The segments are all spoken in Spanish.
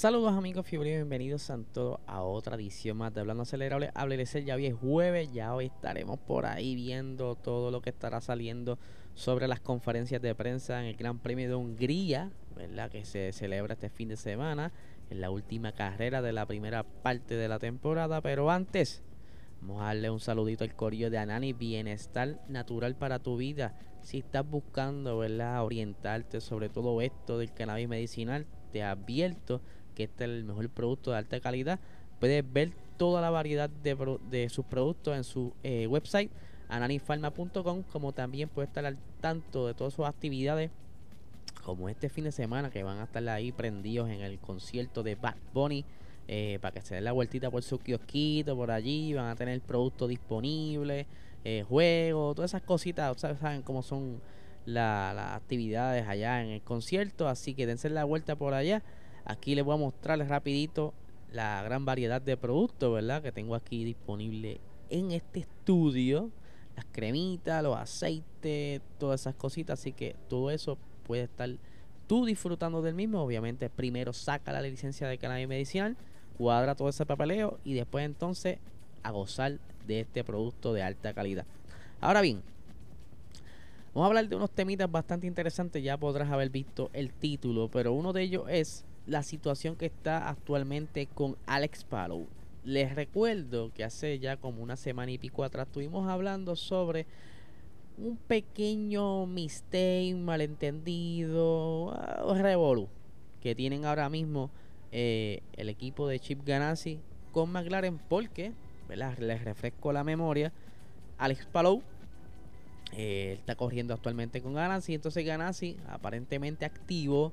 Saludos amigos fiebre, bienvenidos a todos a otra edición más de Hablando Acelerable. Háblese, ya hoy es jueves, ya hoy estaremos por ahí viendo todo lo que estará saliendo sobre las conferencias de prensa en el Gran Premio de Hungría, ¿verdad? Que se celebra este fin de semana, en la última carrera de la primera parte de la temporada. Pero antes, vamos a darle un saludito al corillo de Anani, bienestar natural para tu vida. Si estás buscando, ¿verdad? Orientarte sobre todo esto del cannabis medicinal, te advierto que este es el mejor producto de alta calidad. Puedes ver toda la variedad de, sus productos en su eh, website ananifarma.com como también puedes estar al tanto de todas sus actividades como este fin de semana que van a estar ahí prendidos en el concierto de Bad Bunny eh, para que se den la vueltita por su kiosquito por allí van a tener el producto disponible eh, juegos todas esas cositas saben cómo son las actividades allá en el concierto así que dense la vuelta por allá Aquí les voy a mostrarles rapidito la gran variedad de productos, ¿verdad? Que tengo aquí disponible en este estudio. Las cremitas, los aceites, todas esas cositas. Así que todo eso puede estar tú disfrutando del mismo. Obviamente primero saca la licencia de cannabis medicinal, cuadra todo ese papeleo y después entonces a gozar de este producto de alta calidad. Ahora bien, vamos a hablar de unos temitas bastante interesantes. Ya podrás haber visto el título, pero uno de ellos es la situación que está actualmente con Alex Palou. Les recuerdo que hace ya como una semana y pico atrás estuvimos hablando sobre un pequeño mistake, malentendido, uh, revolu que tienen ahora mismo eh, el equipo de Chip Ganassi con McLaren porque, les refresco la memoria, Alex Palou eh, está corriendo actualmente con Ganassi, entonces Ganassi aparentemente activo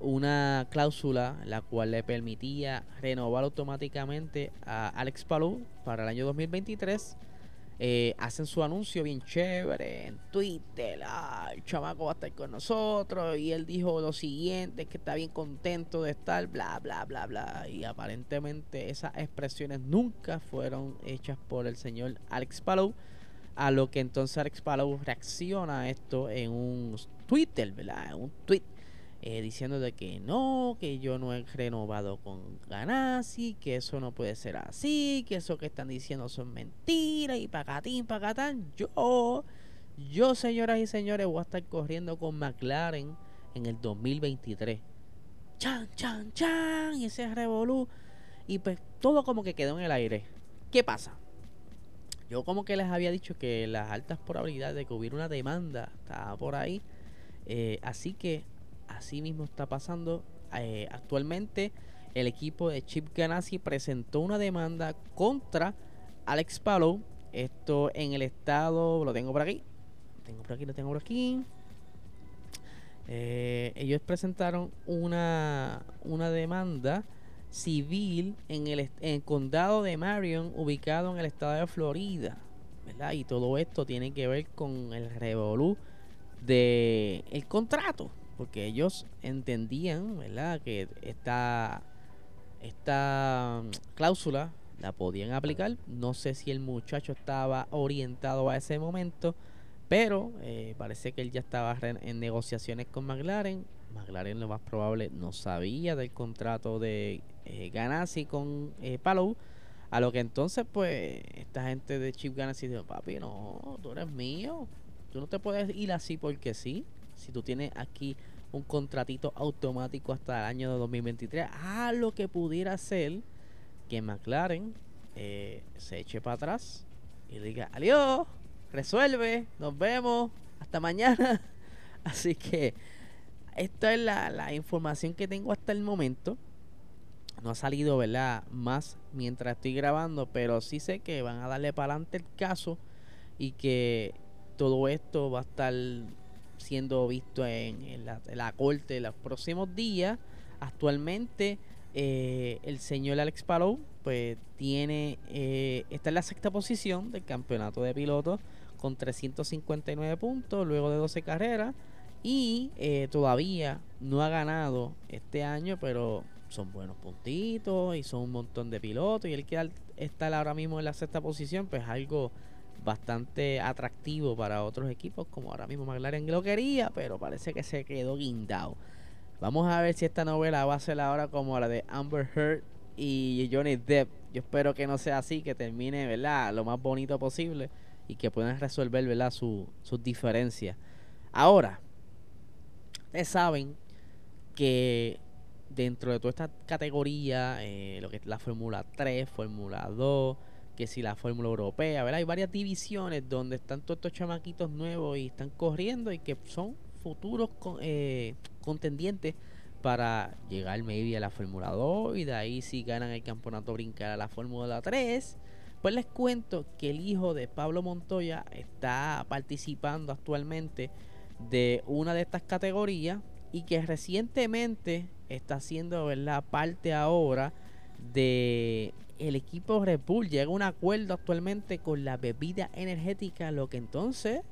una cláusula la cual le permitía renovar automáticamente a Alex Palou para el año 2023. Eh, hacen su anuncio bien chévere en Twitter. Ah, el chamaco va a estar con nosotros. Y él dijo lo siguiente: que está bien contento de estar, bla, bla, bla, bla. Y aparentemente esas expresiones nunca fueron hechas por el señor Alex Palou. A lo que entonces Alex Palou reacciona a esto en un Twitter, ¿verdad? En un tweet eh, diciendo de que no, que yo no he renovado con Ganassi, que eso no puede ser así, que eso que están diciendo son mentiras y pacatín, pacatán. Yo, yo, señoras y señores, voy a estar corriendo con McLaren en el 2023. Chan, chan, chan, y ese revolú. Y pues todo como que quedó en el aire. ¿Qué pasa? Yo como que les había dicho que las altas probabilidades de que hubiera una demanda estaba por ahí. Eh, así que así mismo está pasando eh, actualmente. El equipo de Chip Ganassi presentó una demanda contra Alex Palou. Esto en el estado, lo tengo por aquí. Lo tengo por aquí, lo tengo por aquí. Eh, ellos presentaron una, una demanda civil en el, en el, condado de Marion, ubicado en el estado de Florida. ¿verdad? Y todo esto tiene que ver con el revolú de el contrato porque ellos entendían, ¿verdad?, que esta, esta mm, cláusula la podían aplicar. No sé si el muchacho estaba orientado a ese momento, pero eh, parece que él ya estaba en negociaciones con McLaren. McLaren lo más probable no sabía del contrato de eh, Ganassi con eh, Palou. A lo que entonces, pues, esta gente de Chip Ganassi dijo, papi, no, tú eres mío. Tú no te puedes ir así porque sí si tú tienes aquí un contratito automático hasta el año de 2023, a lo que pudiera ser que McLaren eh, se eche para atrás y diga, adiós, resuelve, nos vemos, hasta mañana. Así que esta es la, la, información que tengo hasta el momento. No ha salido, ¿verdad? Más mientras estoy grabando, pero sí sé que van a darle para adelante el caso y que todo esto va a estar siendo visto en, la, corte en los próximos días. Actualmente eh, el señor Alex Palou pues tiene eh, está en la sexta posición del campeonato de pilotos con 359 puntos luego de 12 carreras y eh, todavía no ha ganado este año pero son buenos puntitos y son un montón de pilotos y él quiere estar ahora mismo en la sexta posición pues algo bastante atractivo para otros equipos como ahora mismo McLaren lo quería pero parece que se quedó guindado Vamos a ver si esta novela va a ser ahora como la de Amber Heard y Johnny Depp. Yo espero que no sea así, que termine, ¿verdad? Lo más bonito posible y que puedan resolver, ¿verdad? sus diferencias. Ahora, ustedes saben que dentro de toda esta categoría, eh, lo que es la Fórmula 3, Fórmula 2, que si la Fórmula Europea, ¿verdad? Hay varias divisiones donde están todos estos chamaquitos nuevos y están corriendo y que son futuros eh, contendientes para llegar maybe a la Fórmula 2 y de ahí si ganan el campeonato brincar a la Fórmula 3. Pues les cuento que el hijo de Pablo Montoya está participando actualmente de una de estas categorías y que recientemente está haciendo ¿verdad? parte ahora de el equipo Red Bull llega a un acuerdo actualmente con la bebida energética lo que entonces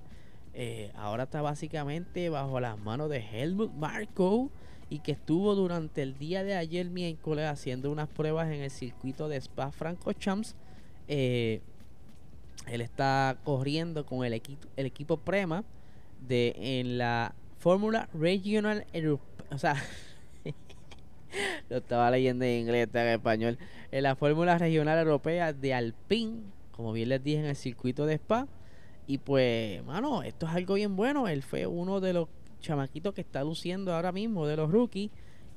eh, ahora está básicamente bajo las manos de Helmut Marko y que estuvo durante el día de ayer miércoles haciendo unas pruebas en el circuito de Spa Francorchamps. Eh, él está corriendo con el, equipo el equipo Prema de en la Fórmula Regional o sea, lo estaba leyendo en inglés, en español, en la Fórmula Regional Europea de Alpine, como bien les dije en el circuito de Spa. Y pues, mano, esto es algo bien bueno. Él fue uno de los chamaquitos que está luciendo ahora mismo, de los rookies,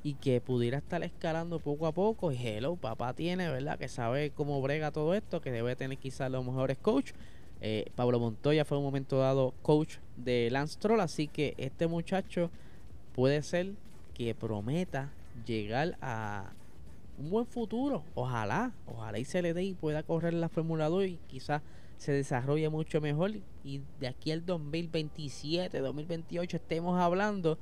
y que pudiera estar escalando poco a poco. Y hello, papá tiene, ¿verdad? Que sabe cómo brega todo esto, que debe tener quizás los mejores coach. Eh, Pablo Montoya fue un momento dado coach de Lance Troll, así que este muchacho puede ser que prometa llegar a un buen futuro. Ojalá, ojalá y se le dé y pueda correr la Fórmula 2 y quizás se desarrolla mucho mejor y de aquí al 2027, 2028 estemos hablando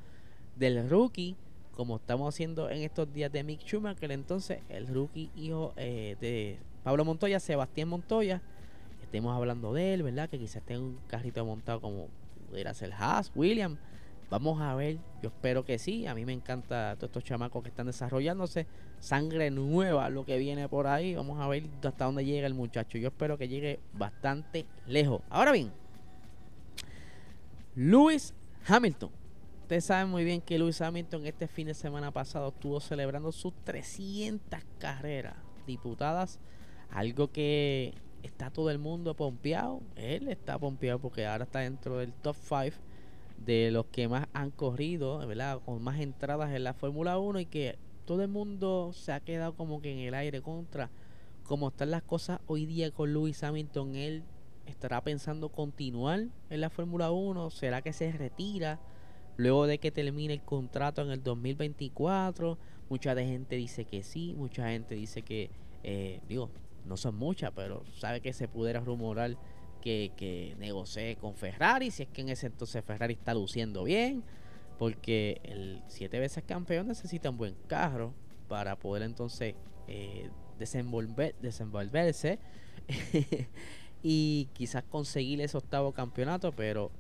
del rookie como estamos haciendo en estos días de Mick Schumacher, entonces el rookie hijo eh, de Pablo Montoya, Sebastián Montoya, estemos hablando de él, ¿verdad? Que quizás tenga un carrito montado como pudiera ser Haas, William, Vamos a ver, yo espero que sí. A mí me encanta todos estos chamacos que están desarrollándose. Sangre nueva, lo que viene por ahí. Vamos a ver hasta dónde llega el muchacho. Yo espero que llegue bastante lejos. Ahora bien, Lewis Hamilton. Ustedes saben muy bien que Lewis Hamilton este fin de semana pasado estuvo celebrando sus 300 carreras diputadas. Algo que está todo el mundo pompeado. Él está pompeado porque ahora está dentro del top 5 de los que más han corrido, ¿verdad? Con más entradas en la Fórmula 1 y que todo el mundo se ha quedado como que en el aire contra cómo están las cosas hoy día con Lewis Hamilton. Él estará pensando continuar en la Fórmula 1, será que se retira luego de que termine el contrato en el 2024. Mucha gente dice que sí, mucha gente dice que, eh, digo, no son muchas, pero sabe que se pudiera rumorar que, que negocie con Ferrari, si es que en ese entonces Ferrari está luciendo bien, porque el siete veces campeón necesita un buen carro para poder entonces eh, desenvolver, desenvolverse y quizás conseguir ese octavo campeonato, pero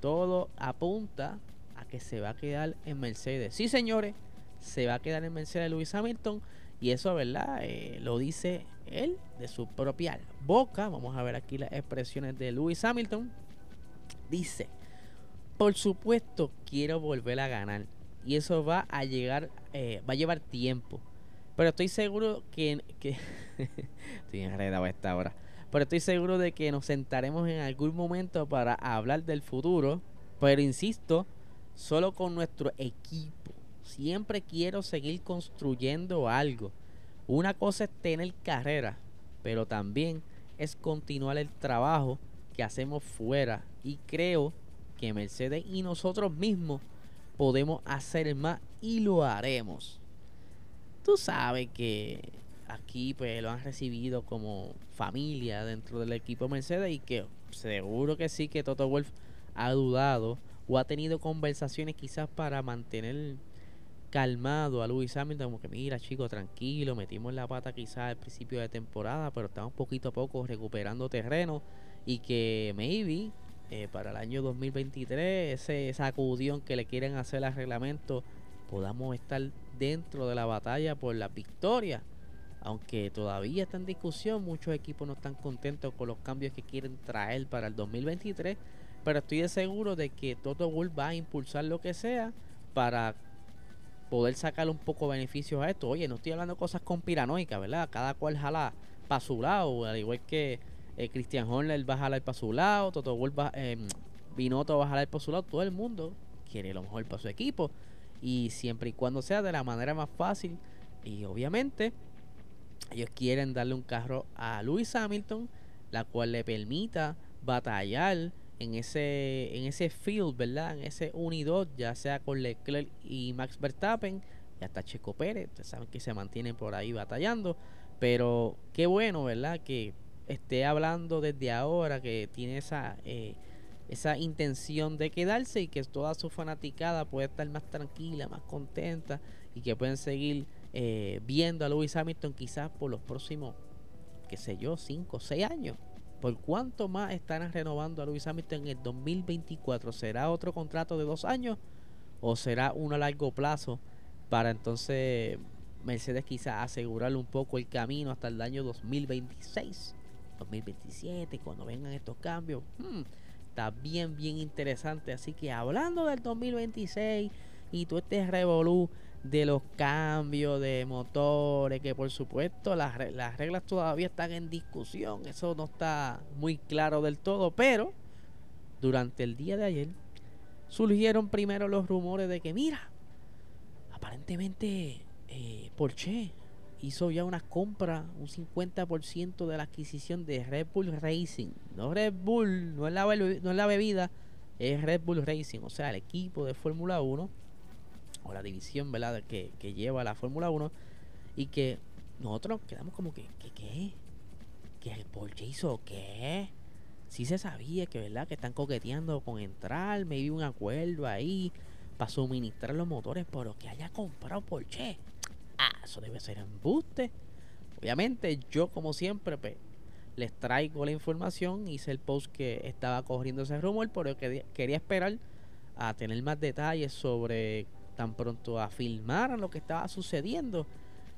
todo apunta a que se va a quedar en Mercedes. Sí, señores, se va a quedar en Mercedes Lewis Hamilton y eso, ¿verdad? Eh, lo dice él de su propia boca. Vamos a ver aquí las expresiones de Lewis Hamilton. Dice, por supuesto quiero volver a ganar. Y eso va a llegar, eh, va a llevar tiempo. Pero estoy seguro que... que estoy enredado a esta hora. Pero estoy seguro de que nos sentaremos en algún momento para hablar del futuro. Pero insisto, solo con nuestro equipo. Siempre quiero seguir construyendo algo. Una cosa es tener carrera, pero también es continuar el trabajo que hacemos fuera. Y creo que Mercedes y nosotros mismos podemos hacer más y lo haremos. Tú sabes que aquí pues lo han recibido como familia dentro del equipo Mercedes y que seguro que sí que Toto Wolf ha dudado o ha tenido conversaciones quizás para mantener calmado a Lewis Hamilton, como que mira chico, tranquilo, metimos la pata quizás al principio de temporada, pero estamos poquito a poco recuperando terreno y que maybe eh, para el año 2023 ese sacudión que le quieren hacer al reglamento podamos estar dentro de la batalla por la victoria. Aunque todavía está en discusión, muchos equipos no están contentos con los cambios que quieren traer para el 2023. Pero estoy seguro de que Toto Wolff va a impulsar lo que sea para poder sacar un poco de beneficios a esto. Oye, no estoy hablando de cosas conspiranoicas, ¿verdad? Cada cual jala para su lado, al igual que eh, Christian Horner va a jalar para su lado, Toto Wolff va, eh, va a jalar para su lado. Todo el mundo quiere lo mejor para su equipo y siempre y cuando sea de la manera más fácil y obviamente ellos quieren darle un carro a Lewis Hamilton la cual le permita batallar en ese en ese field, ¿verdad? En ese unidad, ya sea con Leclerc y Max Verstappen, y hasta Checo Pérez, ustedes saben que se mantienen por ahí batallando, pero qué bueno, ¿verdad? Que esté hablando desde ahora, que tiene esa eh, esa intención de quedarse y que toda su fanaticada puede estar más tranquila, más contenta y que pueden seguir eh, viendo a Lewis Hamilton quizás por los próximos, qué sé yo, 5 o 6 años. ¿Por cuánto más estarán renovando a Lewis Hamilton en el 2024? ¿Será otro contrato de dos años o será uno a largo plazo para entonces Mercedes quizás asegurarle un poco el camino hasta el año 2026, 2027, cuando vengan estos cambios? Hmm, está bien, bien interesante. Así que hablando del 2026 y todo este revolú de los cambios de motores, que por supuesto las, las reglas todavía están en discusión, eso no está muy claro del todo, pero durante el día de ayer surgieron primero los rumores de que, mira, aparentemente eh, Porsche hizo ya una compra, un 50% de la adquisición de Red Bull Racing. No Red Bull, no es la, no es la bebida, es Red Bull Racing, o sea, el equipo de Fórmula 1 la división ¿verdad? Que, que lleva la Fórmula 1 y que nosotros quedamos como que, ¿qué? ¿Qué? ¿Que el Porsche hizo qué? Sí se sabía que, ¿verdad? Que están coqueteando con entrar, me vi un acuerdo ahí para suministrar los motores, pero que haya comprado Porsche ah, eso debe ser embuste. Obviamente, yo como siempre, pues, les traigo la información. Hice el post que estaba corriendo ese rumor, pero quería esperar a tener más detalles sobre tan pronto a filmar lo que estaba sucediendo.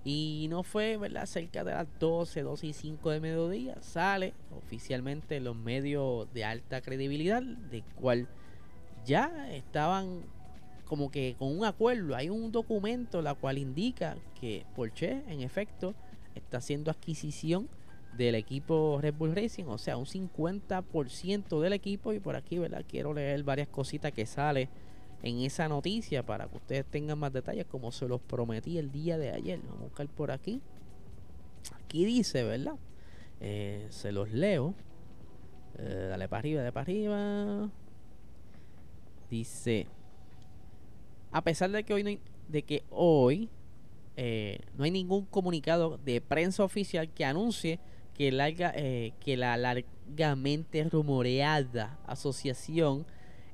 Y no fue, ¿verdad? Cerca de las 12, 12 y 5 de mediodía. Sale oficialmente los medios de alta credibilidad, de cual ya estaban como que con un acuerdo, hay un documento la cual indica que Porsche en efecto está haciendo adquisición del equipo Red Bull Racing, o sea, un 50% del equipo y por aquí, ¿verdad? Quiero leer varias cositas que sale en esa noticia para que ustedes tengan más detalles como se los prometí el día de ayer. Vamos a buscar por aquí. Aquí dice, ¿verdad? Eh, se los leo. Eh, dale para arriba, dale para arriba. Dice, a pesar de que hoy no hay, de que hoy eh, no hay ningún comunicado de prensa oficial que anuncie que, larga, que la largamente rumoreada asociación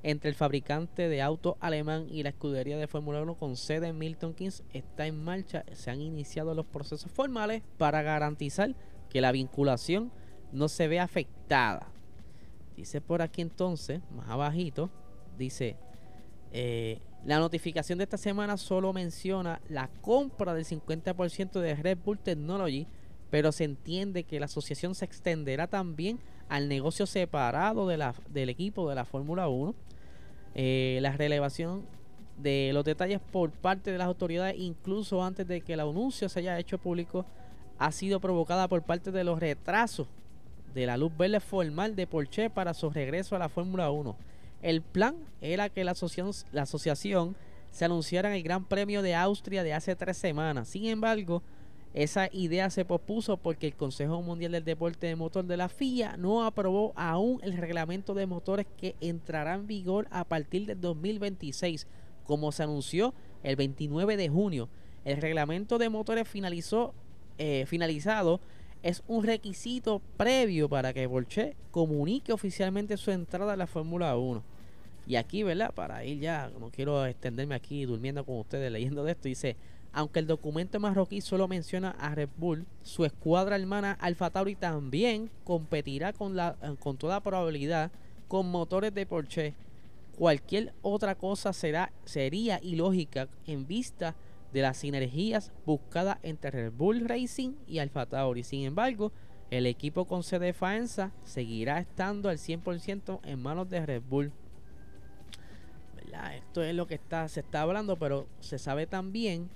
entre el fabricante de autos alemán y la escudería de Fórmula 1 con sede en Milton Keynes está en marcha. Se han iniciado los procesos formales para garantizar que la vinculación no se vea afectada. Dice por aquí entonces, más abajito, dice, eh, la notificación de esta semana solo menciona la compra del 50% de Red Bull Technology, pero se entiende que la asociación se extenderá también al negocio separado de la, del equipo de la Fórmula 1. Eh, la relevación de los detalles por parte de las autoridades, incluso antes de que el anuncio se haya hecho público, ha sido provocada por parte de los retrasos de la luz verde formal de Porsche para su regreso a la Fórmula 1 el plan era que la asociación, la asociación se anunciara en el Gran Premio de Austria de hace tres semanas. Sin embargo, esa idea se pospuso porque el Consejo Mundial del Deporte de Motor de la FIA no aprobó aún el reglamento de motores que entrará en vigor a partir del 2026, como se anunció el 29 de junio. El reglamento de motores finalizó, eh, finalizado es un requisito previo para que Porsche comunique oficialmente su entrada a la Fórmula 1. Y aquí, ¿verdad? Para ir ya, no quiero extenderme aquí durmiendo con ustedes leyendo de esto, dice, aunque el documento marroquí solo menciona a Red Bull, su escuadra hermana Alfa Tauri también competirá con, la, con toda probabilidad con motores de Porsche. Cualquier otra cosa será, sería ilógica en vista de las sinergias buscadas entre Red Bull Racing y Alfa Tauri. Sin embargo, el equipo con sede de Faenza seguirá estando al 100% en manos de Red Bull. Esto es lo que está, se está hablando, pero se sabe también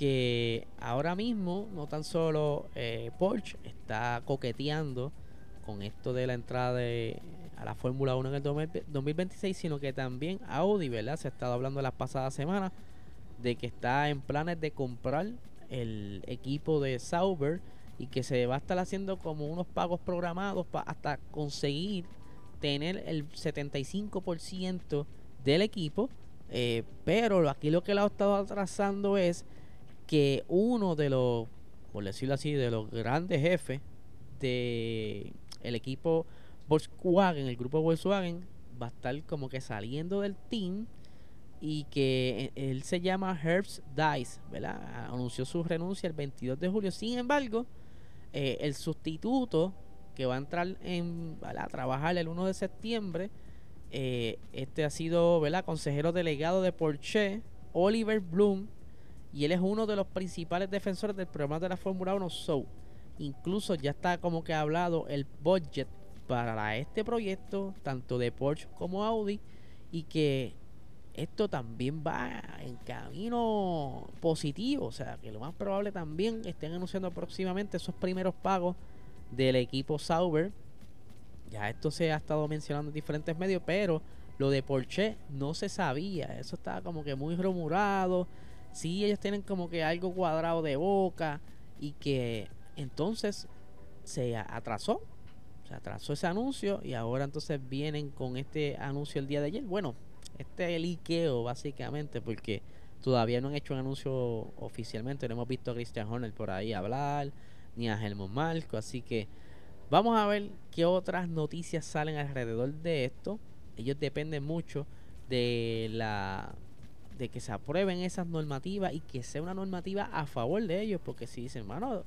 que ahora mismo no tan solo eh, Porsche está coqueteando con esto de la entrada a la Fórmula 1 en el 2026, sino que también Audi, ¿verdad? Se ha estado hablando las pasadas semanas de que está en planes de comprar el equipo de Sauber y que se va a estar haciendo como unos pagos programados para hasta conseguir tener el 75% del equipo. Eh, pero aquí lo que lo ha estado atrasando es que uno de los, por decirlo así, de los grandes jefes de el equipo Volkswagen, el grupo Volkswagen, va a estar como que saliendo del team y que e, él se llama Herbs Dice, ¿verdad? Anunció su renuncia el 22 de julio. Sin embargo, eh, el sustituto que va a entrar en, a trabajar el 1 de septiembre, eh, este ha sido, ¿verdad? Consejero delegado de Porsche, Oliver Bloom, y él es uno de los principales defensores del programa de la Fórmula 1 SOU. Incluso ya está como que hablado el budget para este proyecto, tanto de Porsche como Audi, y que esto también va en camino positivo. O sea, que lo más probable también estén anunciando próximamente esos primeros pagos del equipo Sauber. Ya esto se ha estado mencionando en diferentes medios, pero lo de Porsche no se sabía. Eso estaba como que muy rumorado. Sí, ellos tienen como que algo cuadrado de boca y que entonces se atrasó. Se atrasó ese anuncio y ahora entonces vienen con este anuncio el día de ayer. Bueno, este es el básicamente porque todavía no han hecho un anuncio oficialmente. No hemos visto a Christian Horner por ahí hablar, ni a Helmut Marco. Así que vamos a ver qué otras noticias salen alrededor de esto. Ellos dependen mucho de la de que se aprueben esas normativas y que sea una normativa a favor de ellos. Porque si dicen, hermano,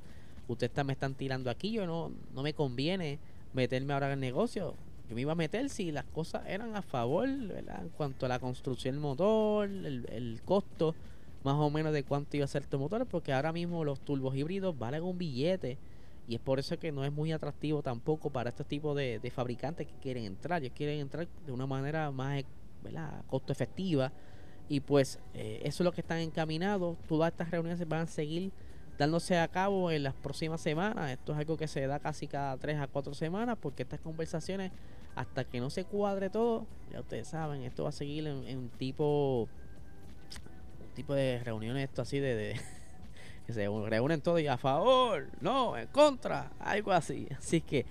ustedes me están tirando aquí, yo no, no me conviene meterme ahora en el negocio yo me iba a meter si las cosas eran a favor, ¿verdad? En cuanto a la construcción del motor, el, costo más o menos de cuánto iba a ser tu motor, porque ahora mismo los turbos híbridos valen un billete y es por eso que no es muy atractivo tampoco para este tipo de, fabricantes que quieren entrar. Ellos quieren entrar de una manera más ¿verdad? costo efectiva y pues eh, eso es lo que están encaminados. Todas estas reuniones van a seguir dándose a cabo en las próximas semanas. Esto es algo que se da casi cada tres a cuatro semanas porque estas conversaciones, hasta que no se cuadre todo, ya ustedes saben, esto va a seguir en, un tipo un tipo de reuniones, esto así de, que se reúnen todos y a favor, no, en contra, algo así. Así que,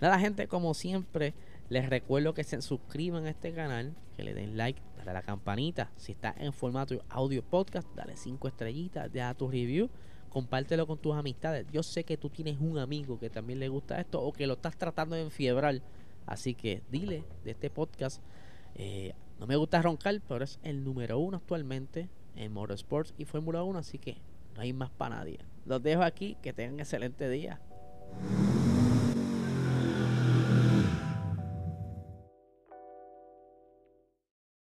nada, gente, como siempre, les recuerdo que se suscriban a este canal, que le den like, dale a la campanita. Si está en formato audio podcast, dale cinco estrellitas, deja tu review compártelo con tus amistades. Yo sé que tú tienes un amigo que también le gusta esto o que lo estás tratando de enfiebrar. Así que dile de este podcast. Eh, no me gusta roncar, pero es el número uno actualmente en Motorsports y Fórmula 1. Así que no hay más para nadie. Los dejo aquí. Que tengan excelente día.